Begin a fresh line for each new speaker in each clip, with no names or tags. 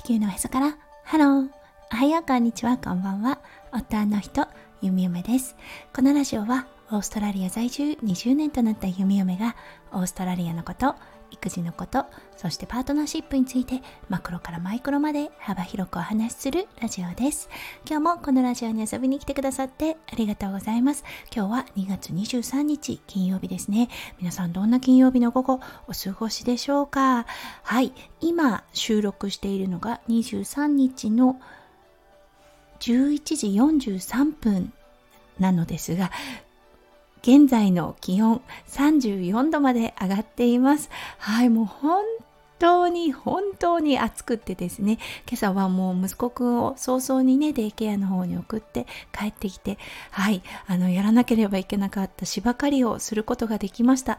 地球のへそから。ハローおはようこんにちは。こんばんは。夫の人ゆみよめです。このラジオはオーストラリア在住20年となったゆみよめがオーストラリアのこと育児のことそしてパートナーシップについてマクロからマイクロまで幅広くお話しするラジオです。今日もこのラジオに遊びに来てくださってありがとうございます。今日は2月23日金曜日ですね。皆さんどんな金曜日の午後お過ごしでしょうか？はい。今収録しているのが23日の11時43分なのですが現在の気温34度まで上がっています。はい、もう本当に本当に暑くてですね、今朝はもう息子くんを早々にね、デイケアの方に送って帰ってきて、はい、あの、やらなければいけなかった芝刈りをすることができました。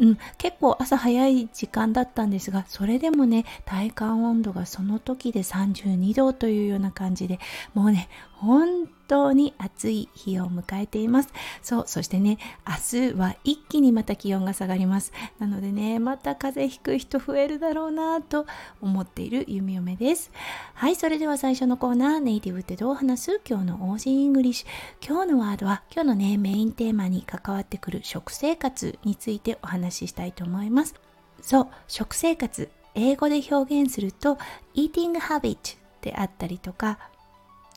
うん、結構朝早い時間だったんですがそれでもね体感温度がその時で32度というような感じでもうね本当に暑い日を迎えています。そう、そしてね、明日は一気にまた気温が下がります。なのでね、また風邪ひく人増えるだろうなと思っているゆみよめです。はい、それでは最初のコーナー、ネイティブってどう話す？今日の Aussie English。今日のワードは、今日のね、メインテーマに関わってくる食生活についてお話ししたいと思います。そう、食生活。英語で表現すると、eating habit であったりとか、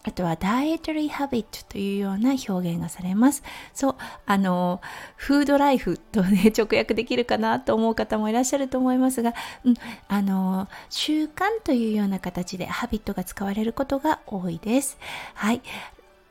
あとは dietary habit というような表現がされます。そう、あの、フードライフとね、直訳できるかなと思う方もいらっしゃると思いますが、うん、あの、習慣というような形でハビットが使われることが多いです。はい。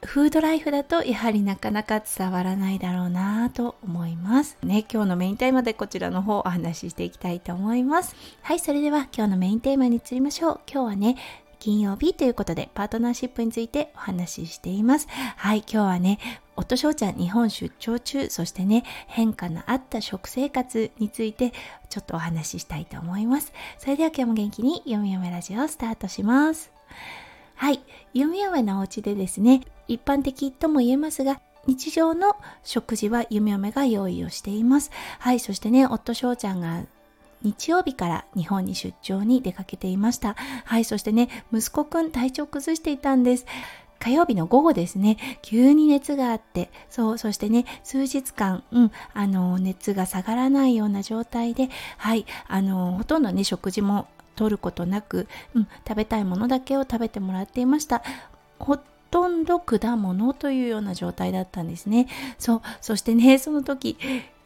フードライフだとやはりなかなか伝わらないだろうなと思います。ね、今日のメインテーマでこちらの方お話ししていきたいと思います。はい、それでは今日のメインテーマに移りましょう。今日はね、金曜日ということでパートナーシップについてお話ししています。はい、今日はね、夫翔ちゃん日本出張中、そしてね、変化のあった食生活についてちょっとお話ししたいと思います。それでは今日も元気に読み読めラジオをスタートします。はい、読み読めのお家でですね、一般的とも言えますが、日常の食事は弓嫁が用意をしています。はい、そしてね、夫翔ちゃんが日曜日から日本に出張に出かけていました。はい、そしてね、息子くん体調崩していたんです。火曜日の午後ですね、急に熱があって、そう、そしてね、数日間、うん、あの、熱が下がらないような状態で、はい、あの、ほとんどね、食事も取ることなく、うん、食べたいものだけを食べてもらっていました。ほとんど果物というような状態だったんですね。そう、そしてね、その時、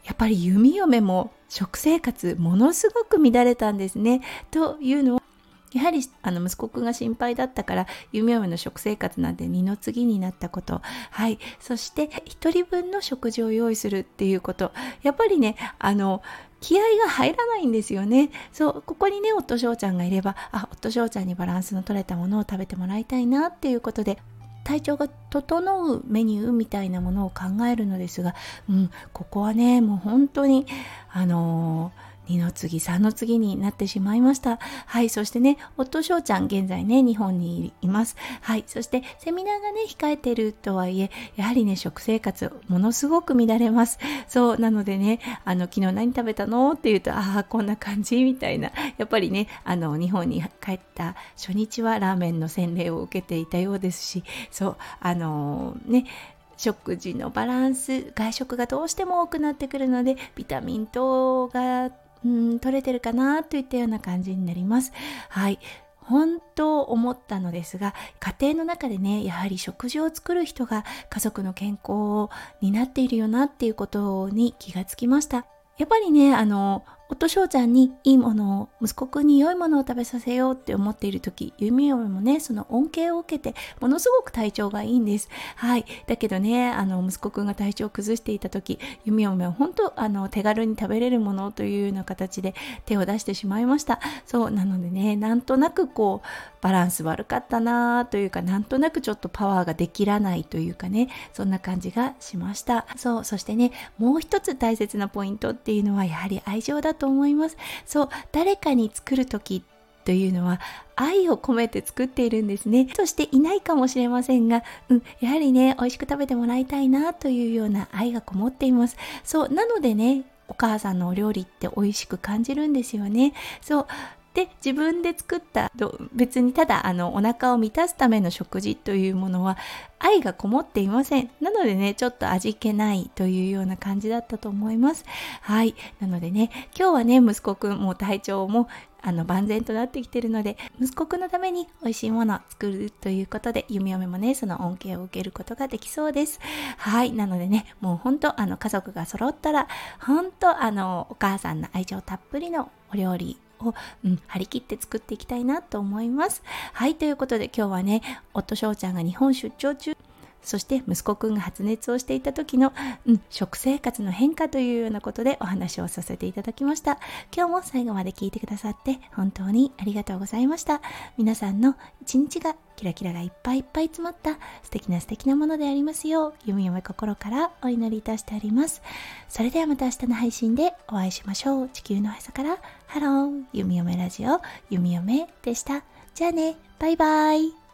やっぱり弓嫁も食生活ものすごく乱れたんですね。というのはやはりあの息子くんが心配だったから弓嫁の食生活なんて二の次になったことはいそして1人分の食事を用意するっていうことやっぱりねあの気合が入らないんですよね。そう、ここにね、夫翔ちゃんがいれば、あ、夫翔ちゃんにバランスの取れたものを食べてもらいたいなっていうことで、体調が整うメニューみたいなものを考えるのですが、うん、ここはねもう本当にあのー2の次3の次になってしまいました。はいそしてね夫翔ちゃん現在ね日本にいます。はいそしてセミナーがね控えてるとはいえやはりね食生活ものすごく乱れます。そうなのでねあの昨日何食べたのって言うとああこんな感じみたいな。やっぱりねあの日本に帰った初日はラーメンの洗礼を受けていたようですしそうあのー、ね食事のバランス外食がどうしても多くなってくるのでビタミン等がうん取れてるかなといったような感じになります。はい。本当思ったのですが家庭の中でねやはり食事を作る人が家族の健康を担っているよなっていうことに気がつきましたやっぱりねあの夫翔ちゃんにいいものを息子くんに良いものを食べさせようって思っている時弓嫁もねその恩恵を受けてものすごく体調がいいんです。はい。だけどねあの息子くんが体調を崩していた時弓嫁は本当あの手軽に食べれるものというような形で手を出してしまいました。そうなのでねなんとなくこうバランス悪かったなというかなんとなくちょっとパワーができらないというかねそんな感じがしました。そうそしてねもう一つ大切なポイントっていうのはやはり愛情だとと思いますそう誰かに作る時というのは愛を込めて作っているんですね。そしていないかもしれませんが、うん、やはりね、美味しく食べてもらいたいなというような愛がこもっています。そう、なのでね、お母さんのお料理って美味しく感じるんですよね。そう、で自分で作った別にただあのお腹を満たすための食事というものは愛がこもっていません。なのでねちょっと味気ないというような感じだったと思います。はい。なのでね今日はね息子くんも体調もあの万全となってきてるので息子くんのために美味しいものを作るということで弓嫁もねその恩恵を受けることができそうです。はい。なのでねもう本当あの家族が揃ったら本当あのお母さんの愛情たっぷりのお料理を、うん、張り切って作っていきたいなと思います。はい、ということで今日はね、夫翔ちゃんが日本出張中そして息子くんが発熱をしていた時の、うん、食生活の変化というようなことでお話をさせていただきました。今日も最後まで聞いてくださって本当にありがとうございました。皆さんの一日がキラキラがいっぱいいっぱい詰まった素敵な素敵なものでありますよう、ゆみよめ心からお祈りいたしております。それではまた明日の配信でお会いしましょう。地球のへそから、ハロー、ゆみよめラジオ、ゆみよめでした。じゃあね、バイバイ。